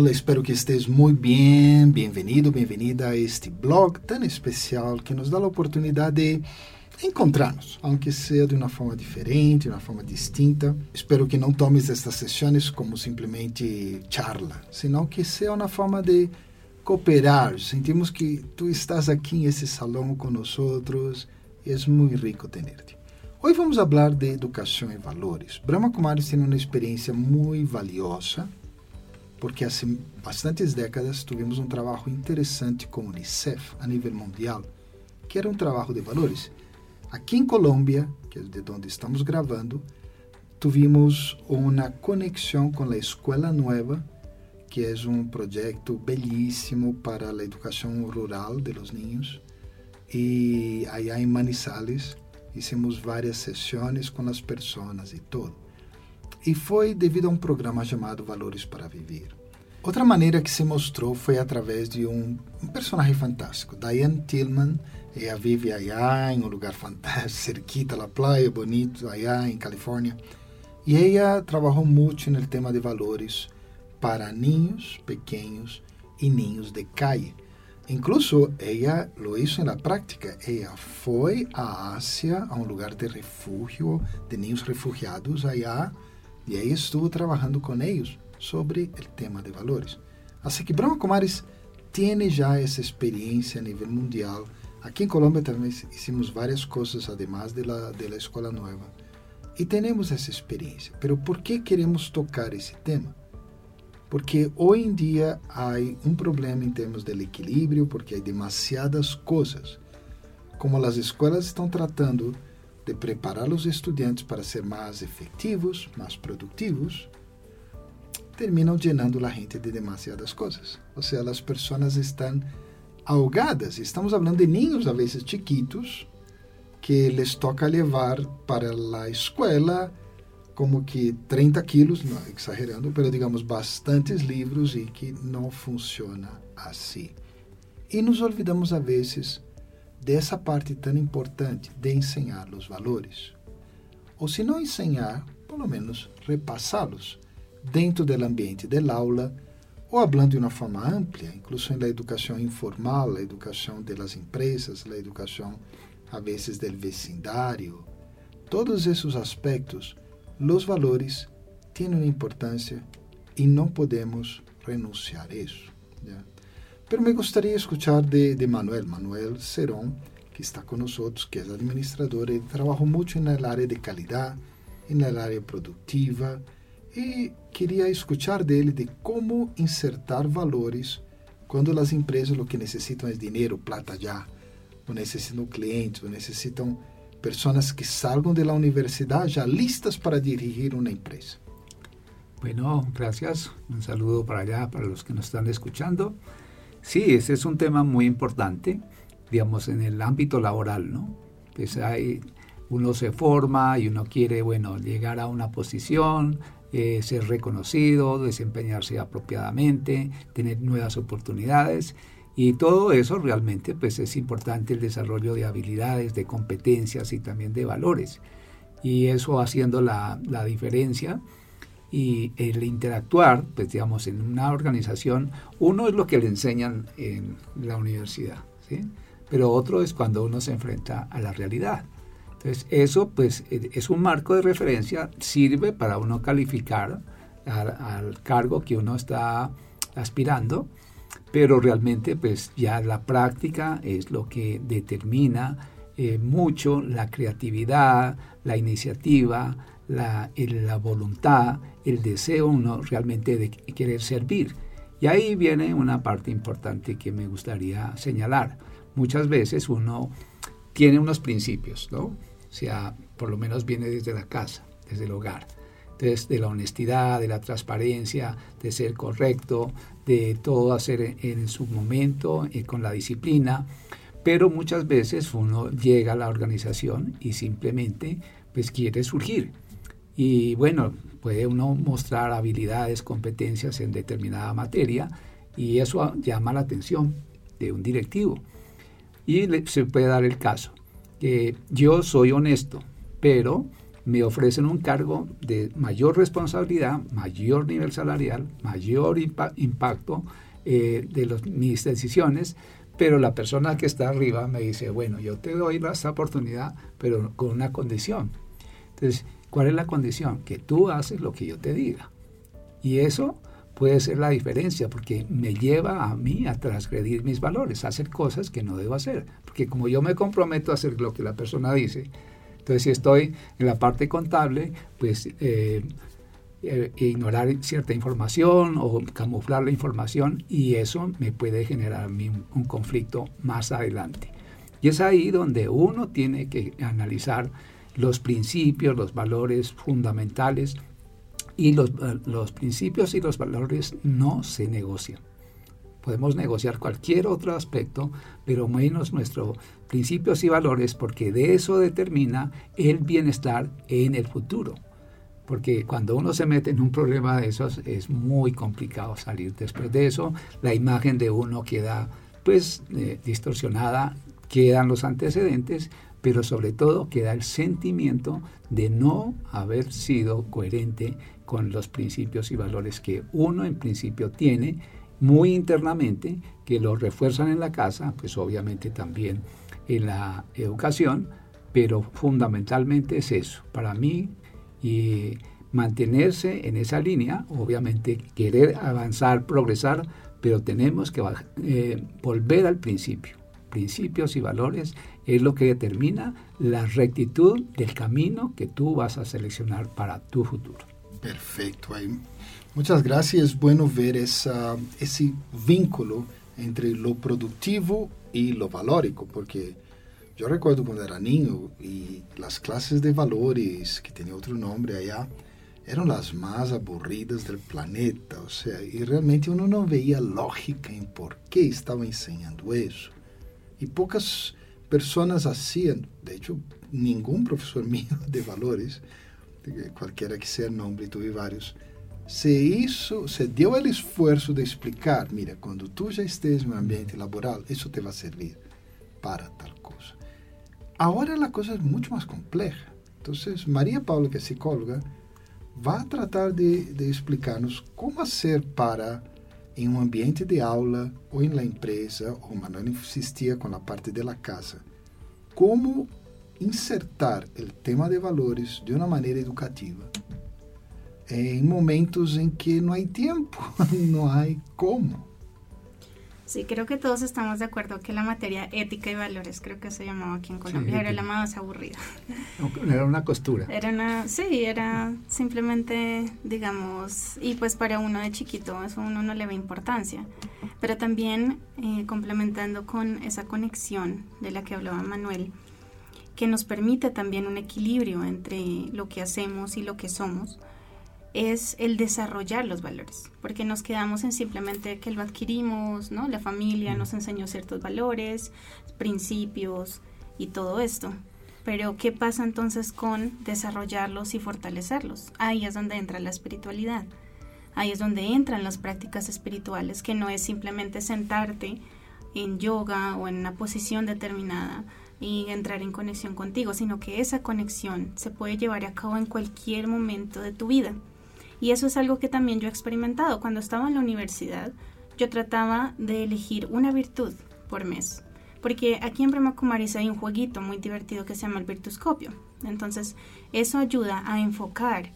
Hola, espero que estés muy bien. Bienvenido, bienvenida a este blog tan especial que nos da la oportunidad de encontrarnos, aunque sea de uma forma diferente, de uma forma distinta. Espero que não tomes estas sessões como simplesmente charla, senão que seja uma forma de cooperar. Sentimos que tu estás aqui nesse salão nós e é muito rico tenerte. Hoje vamos falar de educação e valores. Brahma Kumaris tem uma experiência muito valiosa porque há bastantes décadas tivemos um trabalho interessante com o Unicef a nível mundial, que era um trabalho de valores. Aqui em Colômbia, que é de onde estamos gravando, tivemos uma conexão com a Escola Nueva, que é um projeto belíssimo para a educação rural de los niños. E aí em Manizales, hicimos várias sessões com as pessoas e tudo e foi devido a um programa chamado Valores para Viver. Outra maneira que se mostrou foi através de um, um personagem fantástico, Diane Tillman. Ela vive allá em um lugar fantástico, cerquita da praia, bonito, allá em Califórnia. E ela trabalhou muito no tema de valores para ninhos pequenos e ninhos de calle. Incluso ela lo hizo na prática. Ela foi à Ásia, a um lugar de refúgio, de ninhos refugiados allá, e aí estuvo trabalhando com eles sobre o tema de valores. Assim que Brahma Kumaris tem já essa experiência a nível mundial. Aqui em Colômbia também hicimos várias coisas, además de la, de la Escola Nova. E temos essa experiência. Pero por que queremos tocar esse tema? Porque hoje em dia há um problema em termos de equilíbrio, porque há demasiadas coisas. Como as escolas estão tratando de preparar os estudantes para ser mais efetivos, mais produtivos, terminam llenando a gente de demasiadas coisas. Ou seja, as pessoas estão ahogadas. Estamos falando de ninhos, a vezes chiquitos, que les toca levar para a escola como que 30 quilos, não exagerando, mas digamos bastantes livros e que não funciona assim. E nos olvidamos a vezes dessa parte tão importante de ensinar os valores. Ou se não ensinar, pelo menos repassá-los dentro do ambiente da aula, ou falando de uma forma ampla, incluso na educação informal, a educação das empresas, a educação, a vezes, do vecindário. Todos esses aspectos, os valores têm uma importância e não podemos renunciar a isso. Pero me gostaria de escuchar de, de Manuel, Manuel Cerón, que está con nosotros, que es administrador y trabaja mucho en el área de calidad, en el área productiva, y quería escuchar de él de cómo insertar valores cuando las empresas lo que necesitan es dinero, plata ya, o necesitan clientes, o necesitan personas que salgan de la universidad ya listas para dirigir una empresa. Bueno, gracias. Un saludo para allá, para los que nos están escuchando. Sí, ese es un tema muy importante, digamos, en el ámbito laboral, ¿no? Pues hay, uno se forma y uno quiere, bueno, llegar a una posición, eh, ser reconocido, desempeñarse apropiadamente, tener nuevas oportunidades. Y todo eso realmente pues es importante el desarrollo de habilidades, de competencias y también de valores. Y eso haciendo la, la diferencia y el interactuar, pues digamos, en una organización, uno es lo que le enseñan en la universidad, ¿sí? pero otro es cuando uno se enfrenta a la realidad. Entonces, eso pues e, es un marco de referencia, sirve para uno calificar al, cargo que uno está aspirando, pero realmente pues ya la práctica es lo que determina eh, mucho la creatividad, la iniciativa, la, la voluntad, el deseo uno realmente de querer servir. Y ahí viene una parte importante que me gustaría señalar. Muchas veces uno tiene unos principios, ¿no? O sea, por lo menos viene desde la casa, desde el hogar. Entonces, de la honestidad, de la transparencia, de ser correcto, de todo hacer en, su momento, y eh, con la disciplina. Pero muchas veces uno llega a la organización y simplemente pues quiere surgir y bueno, puede uno mostrar habilidades, competencias en determinada materia y eso llama la atención de un directivo. Y se puede dar el caso que yo soy honesto, pero me ofrecen un cargo de mayor responsabilidad, mayor nivel salarial, mayor impacto eh, de mis decisiones, pero la persona que está arriba me dice, bueno, yo te doy esta oportunidad, pero con una condición. Entonces, ¿cuál es la condición? Que tú haces lo que yo te diga. Y eso puede ser la diferencia, porque me lleva a mí a transgredir mis valores, a hacer cosas que no debo hacer. Porque como yo me comprometo a hacer lo que la persona dice, entonces si estoy en la parte contable, pues eh, eh, ignorar cierta información o camuflar la información y eso me puede generar a mí un, conflicto más adelante. Y es ahí donde uno tiene que analizar los principios, los valores fundamentales y los, los principios y los valores no se negocian. Podemos negociar cualquier otro aspecto, pero menos nuestros principios y valores, porque de eso determina el bienestar en el futuro porque cuando uno se mete en un problema de esos es muy complicado salir después de eso. La imagen de uno queda pues eh, distorsionada, quedan los antecedentes, pero sobre todo queda el sentimiento de no haber sido coherente con los principios y valores que uno en principio tiene muy internamente, que lo refuerzan en la casa, pues obviamente también en la educación, pero fundamentalmente es eso. Para mí, y mantenerse en esa línea, obviamente querer avanzar, progresar, pero tenemos que eh, volver al principio. Principios y valores es lo que determina la rectitud del camino que tú vas a seleccionar para tu futuro. Perfecto. Muchas gracias. Es bueno ver ese vínculo entre lo productivo y lo valórico, porque yo recuerdo cuando era niño y las clases de valores, que tenía otro nombre allá, eran las más aburridas del planeta, o sea, y realmente uno no veía lógica en por qué estaba enseñando eso. Y pocas personas hacían, de hecho, ningún profesor mío de valores, cualquiera que sea el nombre, tuve varios, se hizo, se dio el esfuerzo de explicar, mira, tú ya estés en un ambiente laboral, eso te va a servir para tal cosa. Ahora la cosa es mucho más compleja. Entonces, María Paula, que es psicóloga, va a tratar de, de explicar-nos como fazer para, em um ambiente de aula ou em la empresa, ou Manuel insistia com a parte de la casa, como insertar o tema de valores de uma maneira educativa em momentos em que não há tempo, não há como. Sí, creo que todos estamos de acuerdo que la materia ética y valores, creo que se llamaba aquí en Colombia, era la más aburrida. Era una costura. Era una, sí, era simplemente, digamos, y pues para uno de chiquito eso uno no le ve importancia. Pero también eh, complementando con esa conexión de la que hablaba Manuel, que nos permite también un equilibrio entre lo que hacemos y lo que somos es el desarrollar los valores, porque nos quedamos en simplemente que lo adquirimos, ¿no? La familia nos enseñó ciertos valores, principios y todo esto. Pero ¿qué pasa entonces con desarrollarlos y fortalecerlos? Ahí es donde entra la espiritualidad. Ahí es donde entran las prácticas espirituales, que no es simplemente sentarte en yoga o en una posición determinada y entrar en conexión contigo, sino que esa conexión se puede llevar a cabo en cualquier momento de tu vida. Y eso es algo que también yo he experimentado. Cuando estaba en la universidad, yo trataba de elegir una virtud por mes. Porque aquí en Brahma Kumaris hay un jueguito muy divertido que se llama el virtuscopio. Entonces, eso ayuda a enfocar,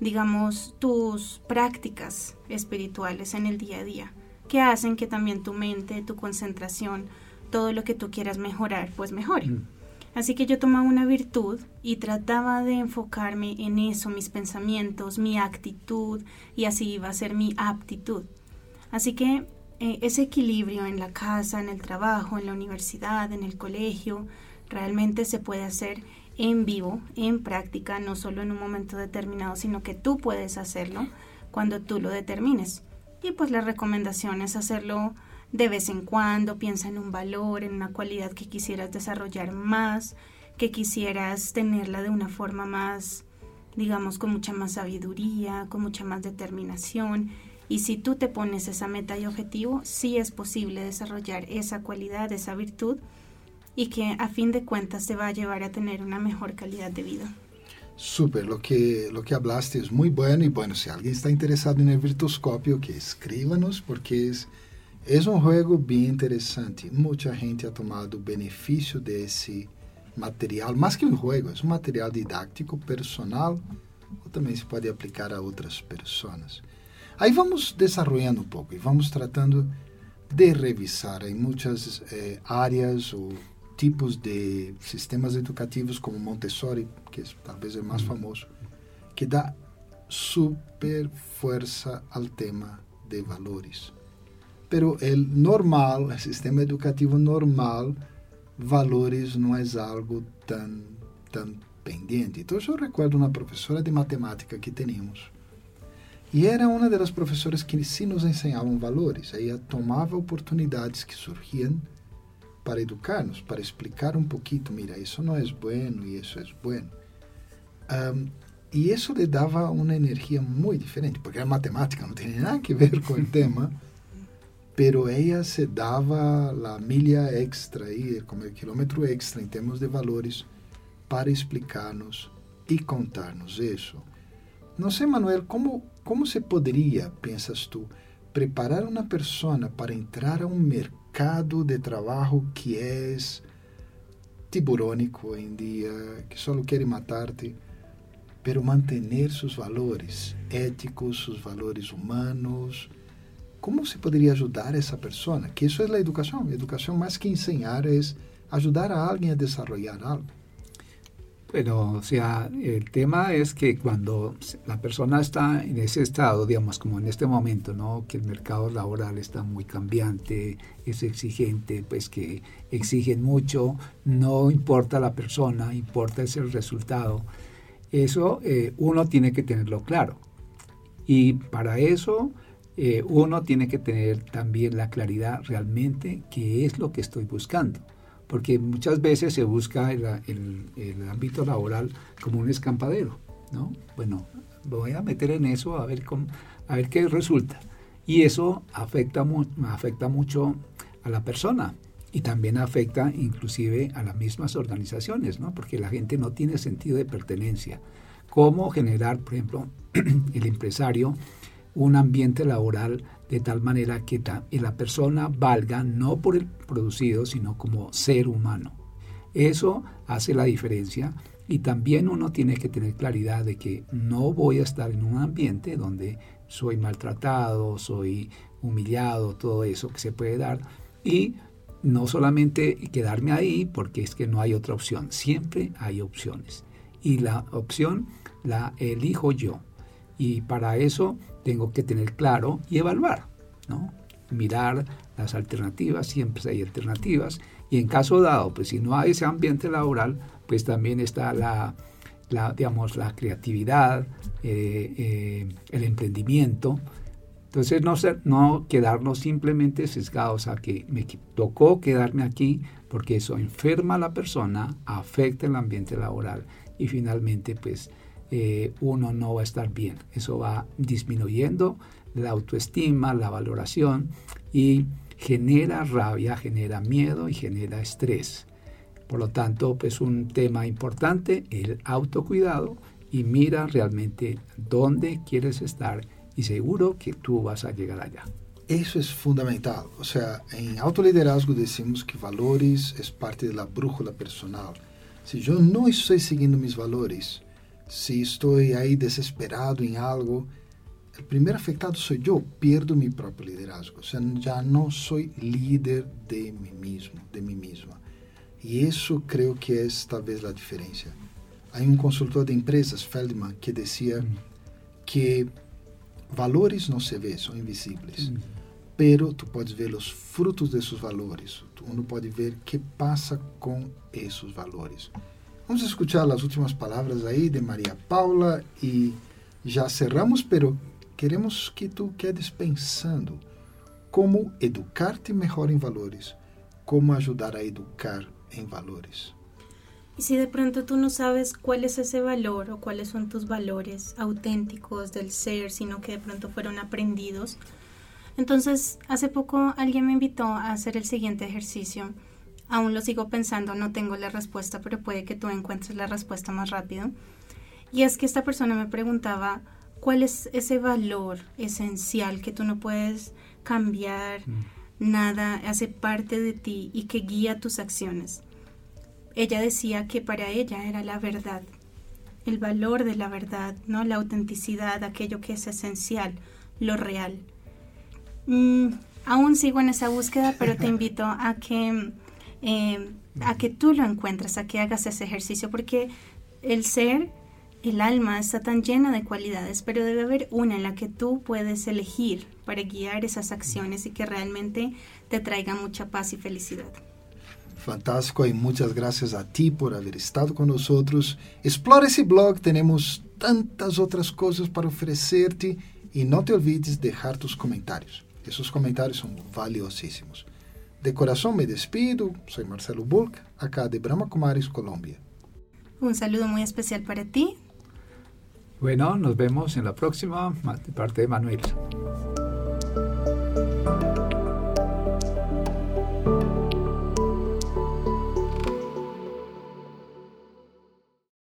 digamos, tus prácticas espirituales en el día a día, que hacen que también tu mente, tu concentración, todo lo que tú quieras mejorar, pues mejore. Mm. Así que yo tomaba una virtud y trataba de enfocarme en eso, mis pensamientos, mi actitud, y así iba a ser mi aptitud. Así que eh, ese equilibrio en la casa, en el trabajo, en la universidad, en el colegio, realmente se puede hacer en vivo, en práctica, no solo en un momento determinado, sino que tú puedes hacerlo cuando tú lo determines. Y pues la recomendación es hacerlo de vez en cuando, piensa en un valor, en una cualidad que quisieras desarrollar más, que quisieras tenerla de una forma más, digamos, con mucha más sabiduría, con mucha más determinación. Y si tú te pones esa meta y objetivo, sí es posible desarrollar esa cualidad, esa virtud, y que a fin de cuentas te va a llevar a tener una mejor calidad de vida. Súper, lo que, lo que hablaste es muy bueno y bueno, si alguien está interesado en el virtuoscopio, que escríbanos porque es, es un juego bien interesante. Mucha gente ha tomado beneficio de ese material, más que un juego, es un material didáctico, personal, o también se puede aplicar a otras personas. Aí vamos desarrollando um pouco e vamos tratando de revisar em muitas eh, áreas ou tipos de sistemas educativos como Montessori, que é, talvez é o mais famoso, que dá super força ao tema de valores. Pero o normal, o sistema educativo normal, valores não é algo tão, tão pendente. Então, eu recordo uma professora de matemática que tínhamos, e era uma das professoras que sim nos ensinavam valores. Ela tomava oportunidades que surgiam para educar-nos, para explicar um pouquinho, mira, isso não é bueno e isso é bueno. Um, e isso lhe dava uma energia muito diferente, porque a matemática não tem nada a ver com o tema, pero ela se dava a milha extra, aí, como o quilômetro extra em termos de valores, para explicar-nos e contar-nos isso. Não sei, Manuel, como como se poderia, pensas tu, preparar uma pessoa para entrar a um mercado de trabalho que é tiburônico em dia, que só quer matar-te, pero manter seus valores éticos, seus valores humanos? Como se poderia ajudar essa pessoa? Que isso é a educação. A educação, mais que ensinar, é ajudar a alguém a desenvolver algo. Bueno, o sea, el tema es que cuando la persona está en ese estado, digamos, como en este momento, ¿no? Que el mercado laboral está muy cambiante, es exigente, pues que exigen mucho, no importa la persona, importa es el resultado. Eso eh, uno tiene que tenerlo claro. Y para eso eh, uno tiene que tener también la claridad realmente qué es lo que estoy buscando porque muchas veces se busca el, ámbito laboral como un escampadero, ¿no? Bueno, voy a meter en eso a ver, cómo, a ver qué resulta. Y eso afecta, afecta mucho a la persona y también afecta inclusive a las mismas organizaciones, ¿no? Porque la gente no tiene sentido de pertenencia. ¿Cómo generar, por ejemplo, el empresario un ambiente laboral de tal manera que la persona valga no por el producido, sino como ser humano. Eso hace la diferencia y también uno tiene que tener claridad de que no voy a estar en un ambiente donde soy maltratado, soy humillado, todo eso que se puede dar. Y no solamente quedarme ahí porque es que no hay otra opción, siempre hay opciones. Y la opción la elijo yo y para eso tengo que tener claro y evaluar, ¿no? Mirar las alternativas, siempre hay alternativas, y en caso dado, pues si no hay ese ambiente laboral, pues también está la, digamos, la creatividad, eh, eh, el emprendimiento. Entonces no, ser, no quedarnos simplemente sesgados a que me tocó quedarme aquí porque eso enferma a la persona, afecta el ambiente laboral y finalmente pues eh, uno no va a estar bien. Eso va disminuyendo la autoestima, la valoración y genera rabia, genera miedo y genera estrés. Por lo tanto, pues un tema importante, el autocuidado y mira realmente dónde quieres estar y seguro que tú vas a llegar allá. Eso es fundamental. O sea, en autoliderazgo decimos que valores es parte de la brújula personal. Si yo no estoy siguiendo mis valores, se estou aí desesperado em algo, o primeiro afectado sou eu, pierdo meu próprio liderazgo. ou seja, já não sou líder de mim mesmo, de mim mesma, e isso creio que é talvez a diferença. Há um consultor de empresas, Feldman, que dizia hum. que valores não se vê, são invisíveis, Mm. Pero tu podes ver os frutos desses valores. valores. Uno pode ver que passa com esses valores. Vamos escuchar as últimas palavras aí de Maria Paula e já cerramos, pero queremos que tu quedes pensando como educar-te melhor em valores, como ajudar a educar em valores. Y si de pronto tú no sabes cuál es ese valor o cuáles son tus valores auténticos del ser, sino que de pronto fueron aprendidos, entonces hace poco alguien me invitó a hacer el siguiente ejercicio Aún lo sigo pensando, no tengo la respuesta, pero puede que tú encuentres la respuesta más rápido. Y es que esta persona me preguntaba, ¿cuál es ese valor esencial que tú no puedes cambiar? Mm. Nada hace parte de ti y que guía tus acciones. Ella decía que para ella era la verdad, el valor de la verdad, ¿no? La autenticidad, aquello que es esencial, lo real. Mm, aún sigo en esa búsqueda, pero te invito a que, eh, a que tú lo encuentres, a que hagas ese ejercicio, porque el ser, el alma está tan llena de cualidades, pero debe haber una en la que tú puedes elegir para guiar esas acciones y que realmente te traiga mucha paz y felicidad. Fantástico y muchas gracias a ti por haber estado con nosotros. Explora ese blog, tenemos tantas otras cosas para ofrecerte y no te olvides dejar tus comentarios. Esos comentarios son valiosísimos. De corazón me despido, soy Marcelo Bulk, acá de Brahma Kumaris, Colombia. Un saludo muy especial para ti. Bueno, nos vemos en la próxima, de parte de Manuel.